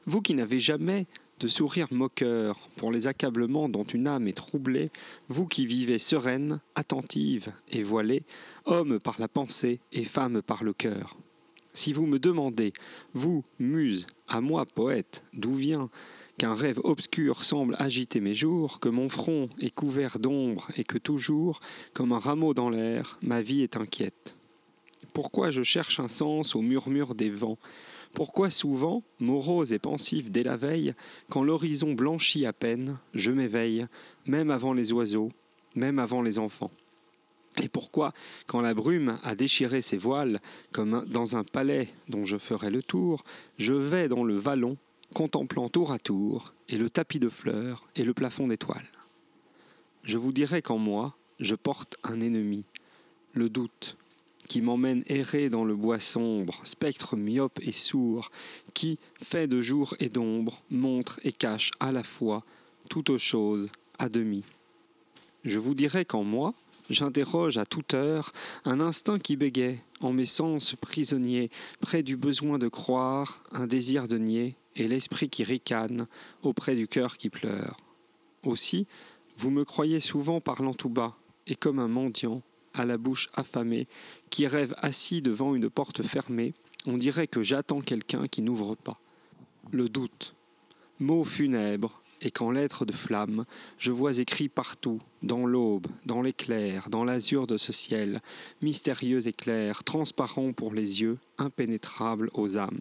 Vous qui n'avez jamais de sourire moqueur pour les accablements dont une âme est troublée, vous qui vivez sereine, attentive et voilée, homme par la pensée et femme par le cœur. Si vous me demandez, vous, muse, à moi, poète, d'où vient qu'un rêve obscur semble agiter mes jours, que mon front est couvert d'ombre et que toujours, comme un rameau dans l'air, ma vie est inquiète. Pourquoi je cherche un sens au murmure des vents? Pourquoi souvent, morose et pensif dès la veille, quand l'horizon blanchit à peine, je m'éveille, même avant les oiseaux, même avant les enfants? Et pourquoi, quand la brume a déchiré ses voiles, comme dans un palais dont je ferai le tour, je vais dans le vallon, contemplant tour à tour, et le tapis de fleurs, et le plafond d'étoiles Je vous dirai qu'en moi, je porte un ennemi, le doute, qui m'emmène errer dans le bois sombre, spectre myope et sourd, qui, fait de jour et d'ombre, montre et cache à la fois toutes choses à demi. Je vous dirai qu'en moi, j'interroge à toute heure un instinct qui bégaye, en mes sens prisonniers, près du besoin de croire, un désir de nier, et l'esprit qui ricane auprès du cœur qui pleure. Aussi, vous me croyez souvent parlant tout bas, et comme un mendiant, à la bouche affamée, qui rêve assis devant une porte fermée, on dirait que j'attends quelqu'un qui n'ouvre pas. Le doute, mot funèbre, et qu'en lettres de flamme, je vois écrit partout, dans l'aube, dans l'éclair, dans l'azur de ce ciel, mystérieux et clair, transparent pour les yeux, impénétrable aux âmes.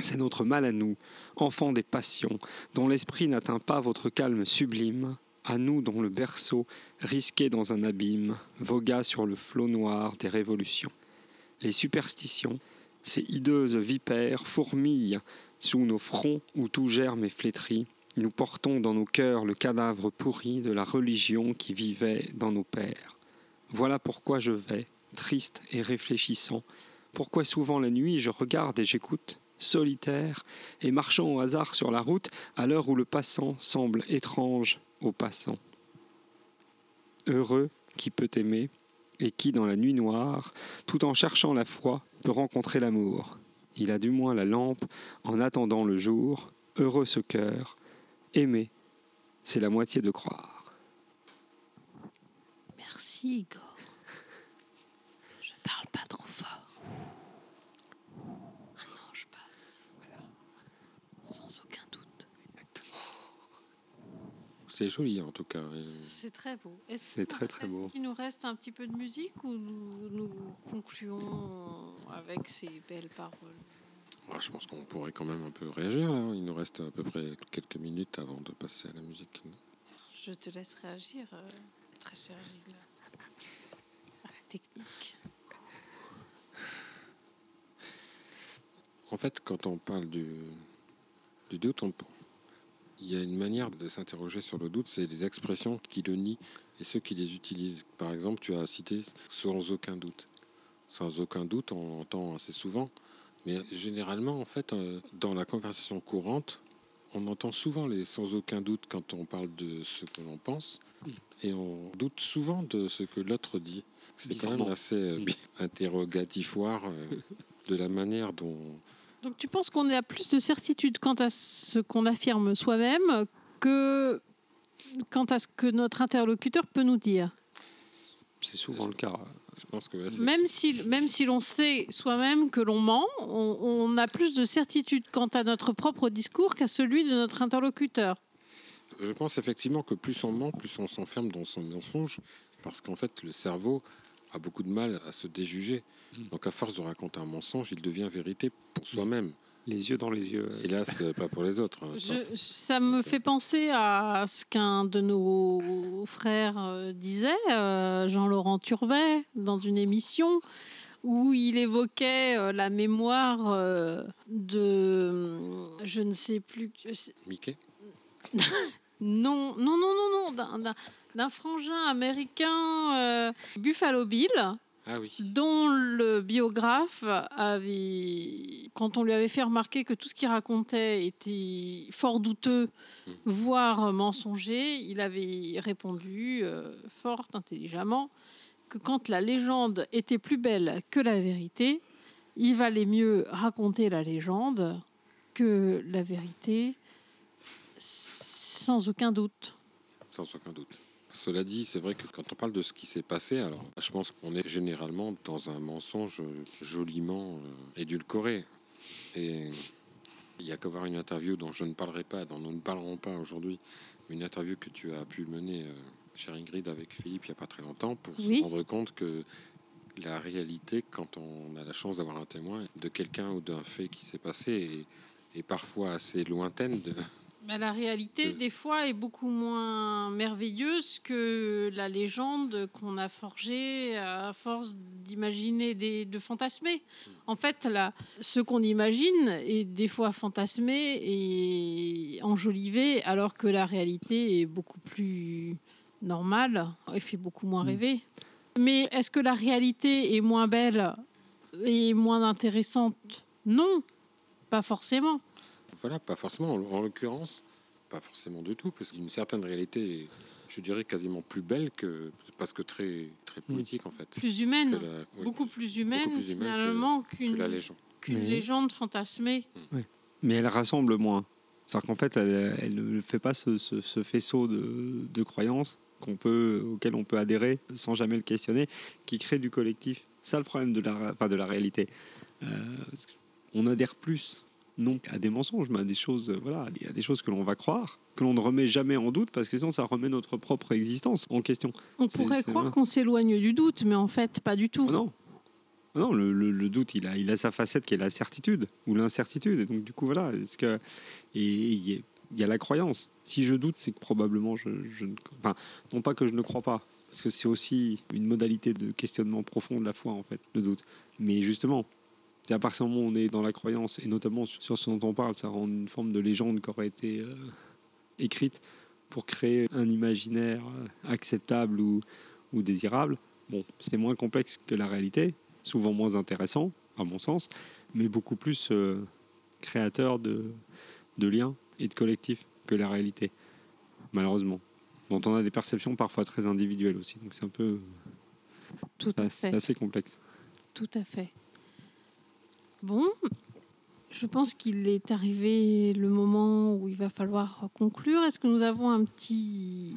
C'est notre mal à nous, enfants des passions, dont l'esprit n'atteint pas votre calme sublime, à nous dont le berceau, risqué dans un abîme, vogua sur le flot noir des révolutions. Les superstitions, ces hideuses vipères, fourmillent sous nos fronts où tout germe et flétrit. Nous portons dans nos cœurs le cadavre pourri de la religion qui vivait dans nos pères. Voilà pourquoi je vais, triste et réfléchissant, pourquoi souvent la nuit je regarde et j'écoute, solitaire, et marchant au hasard sur la route, à l'heure où le passant semble étrange au passant. Heureux qui peut aimer, et qui, dans la nuit noire, tout en cherchant la foi, peut rencontrer l'amour. Il a du moins la lampe en attendant le jour, heureux ce cœur, aimer, c'est la moitié de croire. Merci Igor. Je parle pas trop fort. Un ange passe. Sans aucun doute. C'est joli en tout cas. C'est très beau. Est-ce C'est que- très, très beau. Est-ce qu'il nous reste un petit peu de musique ou nous, nous concluons avec ces belles paroles? Ah, je pense qu'on pourrait quand même un peu réagir là. Il nous reste à peu près quelques minutes avant de passer à la musique. Je te laisse réagir, euh, très cher Gilles. À la technique. En fait, quand on parle du, du doute, on- il y a une manière de s'interroger sur le doute, c'est les expressions qui le nient et ceux qui les utilisent. Par exemple, tu as cité sans aucun doute. Sans aucun doute, on entend assez souvent, mais généralement, en fait, euh, dans la conversation courante, on entend souvent les sans aucun doute quand on parle de ce que l'on pense, et on doute souvent de ce que l'autre dit. C'est quand même assez euh, Mm. interrogatoire euh, de la manière dont Donc tu penses qu'on a plus de certitude quant à ce qu'on affirme soi-même que quant à ce que notre interlocuteur peut nous dire? C'est souvent le cas. Je pense que Même si, même si l'on sait soi-même que l'on ment, on, on a plus de certitude quant à notre propre discours qu'à celui de notre interlocuteur. je pense effectivement que plus on ment, plus on s'enferme dans son mensonge, parce qu'en fait, le cerveau a beaucoup de mal à se déjuger. Mm. Donc, à force de raconter un mensonge, il devient vérité pour soi-même. Les yeux dans les yeux. Hélas, euh, pas pour les autres. hein. Je- ça me fait penser à ce qu'un de nos frères euh, disait, euh, Jean-Laurent Turvet, dans une émission où il évoquait la mémoire de, euh, je ne sais plus, Mickey? Non, non, non, non, non, d'un- frangin américain, euh, Buffalo Bill, Ah oui. dont le biographe avait, quand on lui avait fait remarquer que tout ce qu'il racontait était fort douteux, Mm. voire mensonger, il avait répondu euh, fort intelligemment que quand la légende était plus belle que la vérité, il valait mieux raconter la légende que la vérité, sans aucun doute. Sans aucun doute. Cela dit, c'est vrai que quand on parle de ce qui s'est passé, alors je pense qu'on est généralement dans un mensonge joliment euh, édulcoré. Et il y a qu'à voir une interview dont je ne parlerai pas, dont nous ne parlerons pas aujourd'hui, une interview que tu as pu mener, euh, chère Ingrid, avec Philippe il n'y a pas très longtemps, pour Oui. se rendre compte que la réalité, quand on a la chance d'avoir un témoin de quelqu'un ou d'un fait qui s'est passé, est, est parfois assez lointaine de, Mais la réalité, Euh. des fois, est beaucoup moins merveilleuse que la légende qu'on a forgée à force d'imaginer, des- de fantasmer. En fait, là, ce qu'on imagine est des fois fantasmé et enjolivé, alors que la réalité est beaucoup plus normale et fait beaucoup moins Mm. rêver. Mais est-ce que la réalité est moins belle et moins intéressante? Non, pas forcément. Voilà, pas forcément. En, en l'occurrence, pas forcément du tout, parce qu'une certaine réalité est, je dirais, quasiment plus belle que, parce que très, très poétique en fait. Plus humaine. que la, oui, beaucoup plus humaine, plus humaine que- finalement qu'une légende. qu'une Mais- légende fantasmée. Mais elle rassemble moins. C'est-à-dire qu'en fait, elle, elle ne fait pas ce, ce- ce faisceau de, de croyances qu'on peut, auquel on peut adhérer sans jamais le questionner, qui crée du collectif. C'est ça le problème de la, enfin, de la réalité. Euh, on adhère plus, non à des mensonges, mais à des choses, euh, voilà, à des choses que l'on va croire, que l'on ne remet jamais en doute, parce que sinon ça remet notre propre existence en question. On pourrait croire qu'on s'éloigne du doute, mais en fait, pas du tout. Oh non. Oh Non, le, le- le doute, il a, il a sa facette qui est la certitude ou l'incertitude. Et donc, du coup, voilà. Est-ce que, et il y, a- il y a la croyance. Si je doute, c'est que probablement je, je ne. Enfin, non pas que je ne crois pas, parce que c'est aussi une modalité de questionnement profond de la foi, en fait, le doute. Mais justement, à partir du moment où on est dans la croyance, et notamment sur, ce dont on parle, ça rend une forme de légende qui aurait été euh, écrite pour créer un imaginaire euh, acceptable ou, ou désirable. Bon, c'est moins complexe que la réalité, souvent moins intéressant, à mon sens, mais beaucoup plus euh, créateur de, de liens et de collectifs que la réalité, malheureusement. Dont on a des perceptions parfois très individuelles aussi. Donc c'est un peu. Tout à C'est fait. assez complexe. Tout à fait. Bon, je pense qu'il est arrivé le moment où il va falloir conclure. Est-ce que nous avons un petit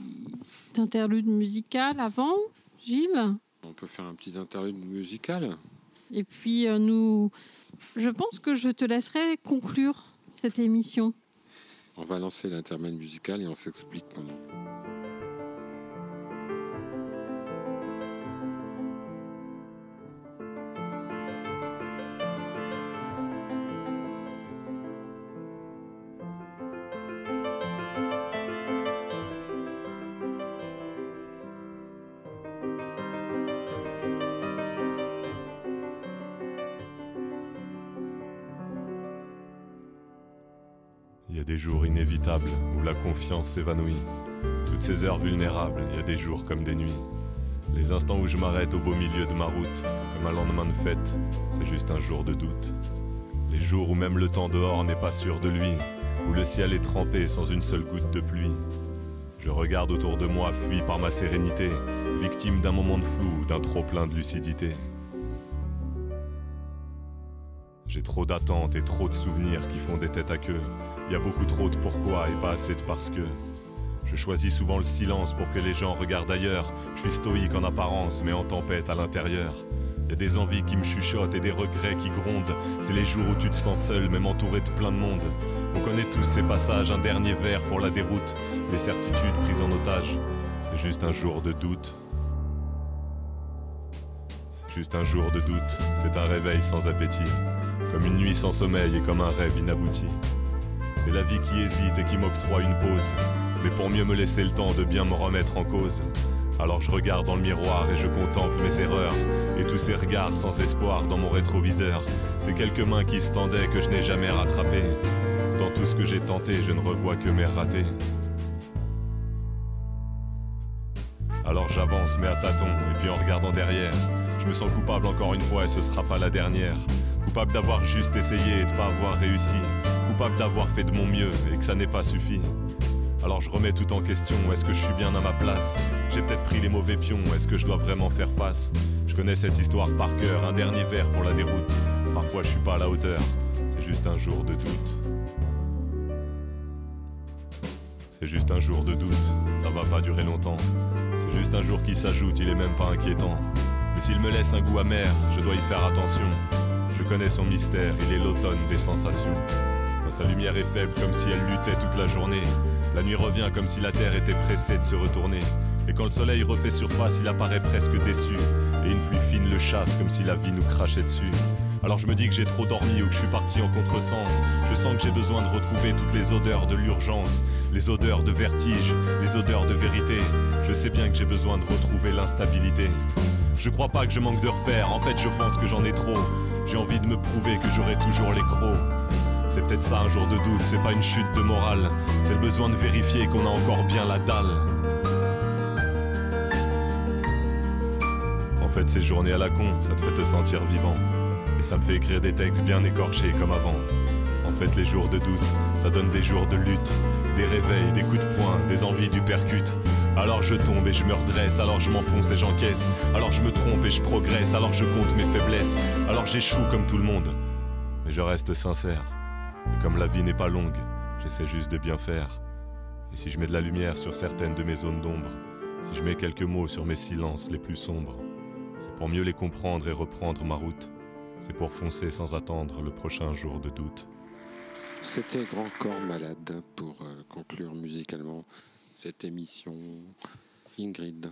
interlude musical avant, Gilles? On peut faire un petit interlude musical. Et puis euh, nous, je pense que je te laisserai conclure cette émission. On va lancer l'intermède musical et on s'explique pendant. Des jours inévitables où la confiance s'évanouit. Toutes ces heures vulnérables, il y a des jours comme des nuits. Les instants où je m'arrête au beau milieu de ma route, comme un lendemain de fête, c'est juste un jour de doute. Les jours où même le temps dehors n'est pas sûr de lui, où le ciel est trempé sans une seule goutte de pluie. Je regarde autour de moi, fui par ma sérénité, victime d'un moment de flou, d'un trop plein de lucidité. J'ai trop d'attentes et trop de souvenirs qui font des têtes à queue. Il y a beaucoup trop de pourquoi et pas assez de parce que. Je choisis souvent le silence pour que les gens regardent ailleurs. Je suis stoïque en apparence, mais en tempête à l'intérieur. Il y a des envies qui me chuchotent et des regrets qui grondent. C'est les jours où tu te sens seul, même entouré de plein de monde. On connaît tous ces passages, un dernier verre pour la déroute. Les certitudes prises en otage, c'est juste un jour de doute. C'est juste un jour de doute, c'est un réveil sans appétit. comme une nuit sans sommeil et comme un rêve inabouti. C'est la vie qui hésite et qui m'octroie une pause, mais pour mieux me laisser le temps de bien me remettre en cause. Alors je regarde dans le miroir et je contemple mes erreurs et tous ces regards sans espoir dans mon rétroviseur. Ces quelques mains qui se tendaient que je n'ai jamais rattrapées. Dans tout ce que j'ai tenté, je ne revois que mes ratés. Alors j'avance mais à tâtons et puis en regardant derrière, je me sens coupable encore une fois et ce sera pas la dernière. Coupable d'avoir juste essayé et de pas avoir réussi. Coupable d'avoir fait de mon mieux et que ça n'ait pas suffi. Alors je remets tout en question, est-ce que je suis bien à ma place? J'ai peut-être pris les mauvais pions, est-ce que je dois vraiment faire face? Je connais cette histoire par cœur, un dernier verre pour la déroute. Parfois je suis pas à la hauteur, c'est juste un jour de doute. C'est juste un jour de doute, ça va pas durer longtemps. C'est juste un jour qui s'ajoute, il est même pas inquiétant. Mais s'il me laisse un goût amer, je dois y faire attention. Je connais son mystère, il est l'automne des sensations. Sa lumière est faible comme si elle luttait toute la journée, la nuit revient comme si la terre était pressée de se retourner. Et quand le soleil refait surface, il apparaît presque déçu. Et une pluie fine le chasse comme si la vie nous crachait dessus. Alors je me dis que j'ai trop dormi ou que je suis parti en contresens. Je sens que j'ai besoin de retrouver toutes les odeurs de l'urgence, les odeurs de vertige, les odeurs de vérité. Je sais bien que j'ai besoin de retrouver l'instabilité. Je crois pas que je manque de repères, en fait je pense que j'en ai trop. J'ai envie de me prouver que j'aurai toujours les crocs. C'est peut-être ça un jour de doute, c'est pas une chute de morale, c'est le besoin de vérifier qu'on a encore bien la dalle. En fait, ces journées à la con, ça te fait te sentir vivant. Et ça me fait écrire des textes bien écorchés comme avant. En fait, les jours de doute, ça donne des jours de lutte, des réveils, des coups de poing, des envies du percute. Alors je tombe et je me redresse, alors je m'enfonce et j'encaisse. Alors je me trompe et je progresse, alors je compte mes faiblesses. Alors j'échoue comme tout le monde. Mais je reste sincère. Et comme la vie n'est pas longue, j'essaie juste de bien faire. Et si je mets de la lumière sur certaines de mes zones d'ombre, si je mets quelques mots sur mes silences les plus sombres, c'est pour mieux les comprendre et reprendre ma route. C'est pour foncer sans attendre le prochain jour de doute. C'était Grand Corps Malade pour euh, conclure musicalement cette émission. Ingrid.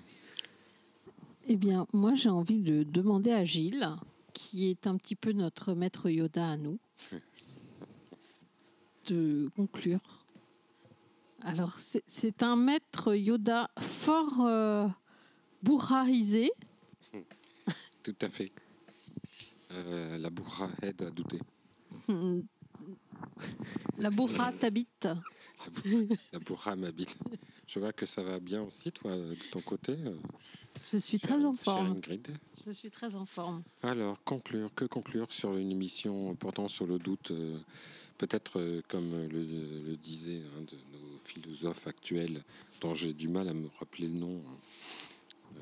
Eh bien, moi, j'ai envie de demander à Gilles, qui est un petit peu notre maître Yoda à nous, de conclure. Alors, c'est- un maître Yoda fort euh. Tout à fait. Euh, la bourra aide à douter. La bourra t'habite. La bourra m'habite. Je vois que ça va bien aussi, toi, de ton côté. euh, Je suis très en forme. Ingrid. Je suis très en forme. Alors, conclure, que conclure sur une émission portant sur le doute euh, Peut-être, euh, comme le, le disait un de nos philosophes actuels, dont j'ai du mal à me rappeler le nom. hein.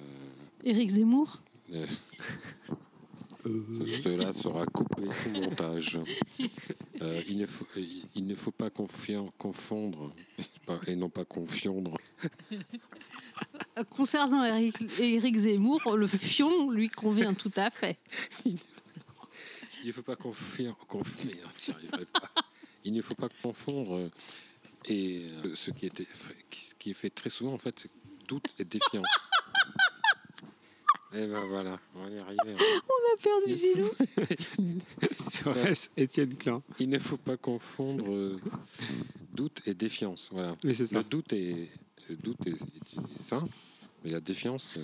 Éric Zemmour? Euh, ce- Cela sera coupé au montage. Euh, il, ne faut, il ne faut pas confondre, et non pas confondre, Euh, Concernant Éric, Éric Zemmour, le fion lui convient tout à fait. il ne faut pas confier, conf- merde, j'y arriverai pas. Il ne faut pas confondre et euh, ce qui, était, ce qui est fait très souvent en fait, c'est doute et défiance. Et ben voilà, on va y arriver. hein. On a perdu Gilou. Serait-ce Étienne Klein Il ne faut pas confondre euh, doute et défiance. Voilà. Oui, c'est ça. Le doute est, le doute est, est sain, mais la défiance. euh,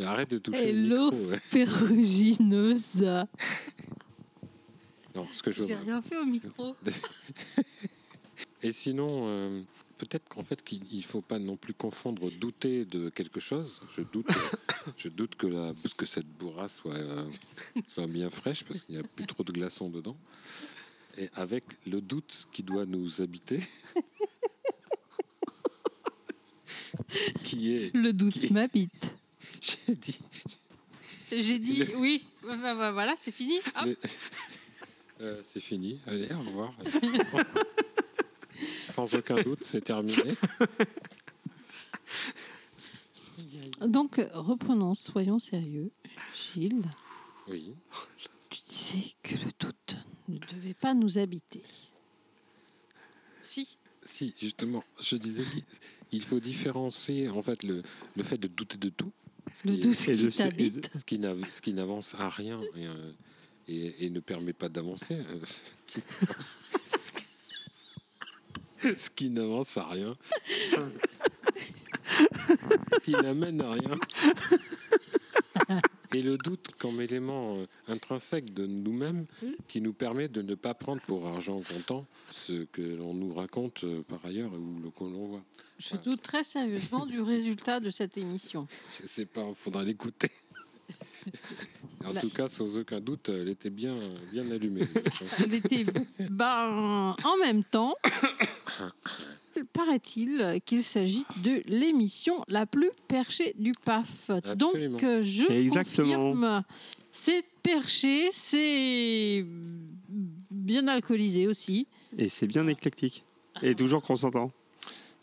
Arrête de toucher Hello. le micro. ouais. Ferrugineuse. Non, ce que je J'ai rien fait au micro. Et sinon, euh, peut-être qu'en fait, qu'il ne faut pas non plus confondre douter de quelque chose. Je doute, je doute que, la, que cette bourra soit, euh, soit bien fraîche parce qu'il n'y a plus trop de glaçons dedans. Et avec le doute qui doit nous habiter, qui est, Le doute m'habite. j'ai dit, J'ai dit Le- oui. Bah, bah, bah, voilà, c'est fini. Le- Euh, c'est fini. Allez, au revoir. Sans aucun doute, c'est terminé. Donc, reprenons, soyons sérieux. Gilles, Oui. tu disais que le doute ne devait pas nous habiter. Si. Si, justement, je disais il faut différencier en fait le, le fait de douter de tout Le Et- doute qui ce- et de- t'habite. ce qui n'av- ce qui n'avance à rien et, euh, et- et ne permet pas d'avancer. euh, ce qui- Ce qui n'avance à rien. Ce qui n'amène à rien. Et le doute comme élément euh, intrinsèque de nous-mêmes qui nous permet de ne pas prendre pour argent comptant ce que l'on nous raconte euh, par ailleurs ou le que l'on voit. Je doute très sérieusement du résultat de cette émission. Je sais pas, il faudra l'écouter. En tout cas, sans aucun doute, elle était bien, bien allumée. Elle était ben, en même temps. Paraît-il qu'il s'agit de l'émission la plus perchée du PAF. Absolument. Donc, euh, je Exactement. confirme, c'est perché, c'est bien alcoolisé aussi. Et c'est bien éclectique. Et toujours consentant.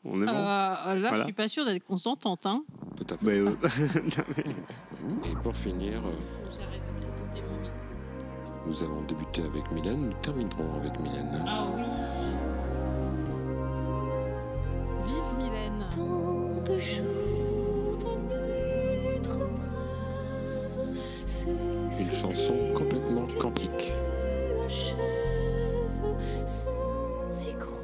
On est bon. Euh, là, je Voilà. suis pas sûre d'être consentante. Hein. Tout à fait. Mais, euh, Et pour finir, euh, nous avons débuté avec Mylène, nous terminerons avec Mylène. Ah oui. Tant de jours, de nuits trop brèves, c'est Une chanson complètement quantique. tu achèves sans y croire.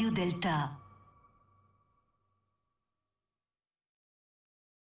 Radio Delta.